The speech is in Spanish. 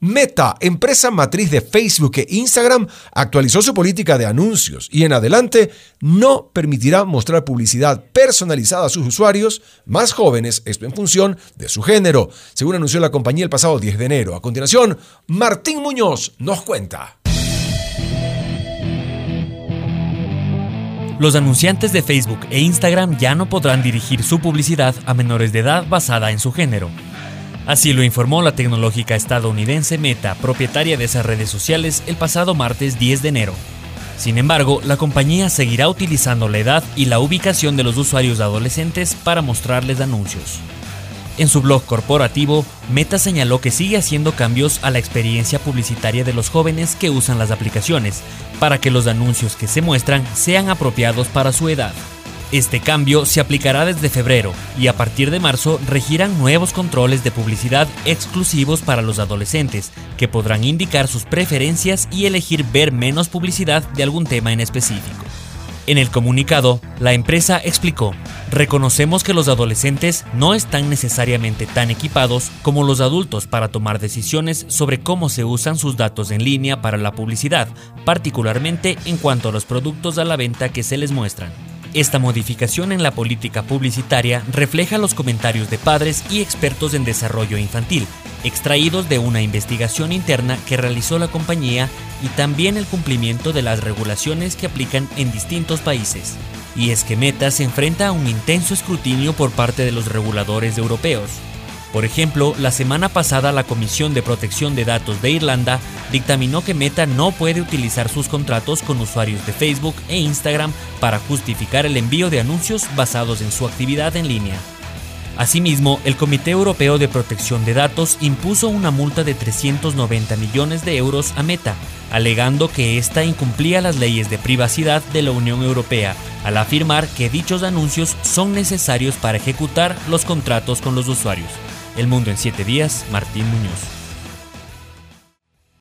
Meta, empresa matriz de Facebook e Instagram, actualizó su política de anuncios y en adelante no permitirá mostrar publicidad personalizada a sus usuarios más jóvenes, esto en función de su género, según anunció la compañía el pasado 10 de enero. A continuación, Martín Muñoz nos cuenta. Los anunciantes de Facebook e Instagram ya no podrán dirigir su publicidad a menores de edad basada en su género. Así lo informó la tecnológica estadounidense Meta, propietaria de esas redes sociales, el pasado martes 10 de enero. Sin embargo, la compañía seguirá utilizando la edad y la ubicación de los usuarios adolescentes para mostrarles anuncios. En su blog corporativo, Meta señaló que sigue haciendo cambios a la experiencia publicitaria de los jóvenes que usan las aplicaciones, para que los anuncios que se muestran sean apropiados para su edad. Este cambio se aplicará desde febrero y a partir de marzo regirán nuevos controles de publicidad exclusivos para los adolescentes, que podrán indicar sus preferencias y elegir ver menos publicidad de algún tema en específico. En el comunicado, la empresa explicó, reconocemos que los adolescentes no están necesariamente tan equipados como los adultos para tomar decisiones sobre cómo se usan sus datos en línea para la publicidad, particularmente en cuanto a los productos a la venta que se les muestran. Esta modificación en la política publicitaria refleja los comentarios de padres y expertos en desarrollo infantil, extraídos de una investigación interna que realizó la compañía y también el cumplimiento de las regulaciones que aplican en distintos países. Y es que Meta se enfrenta a un intenso escrutinio por parte de los reguladores europeos, por ejemplo, la semana pasada la Comisión de Protección de Datos de Irlanda dictaminó que Meta no puede utilizar sus contratos con usuarios de Facebook e Instagram para justificar el envío de anuncios basados en su actividad en línea. Asimismo, el Comité Europeo de Protección de Datos impuso una multa de 390 millones de euros a Meta, alegando que ésta incumplía las leyes de privacidad de la Unión Europea, al afirmar que dichos anuncios son necesarios para ejecutar los contratos con los usuarios. El Mundo en 7 días, Martín Muñoz.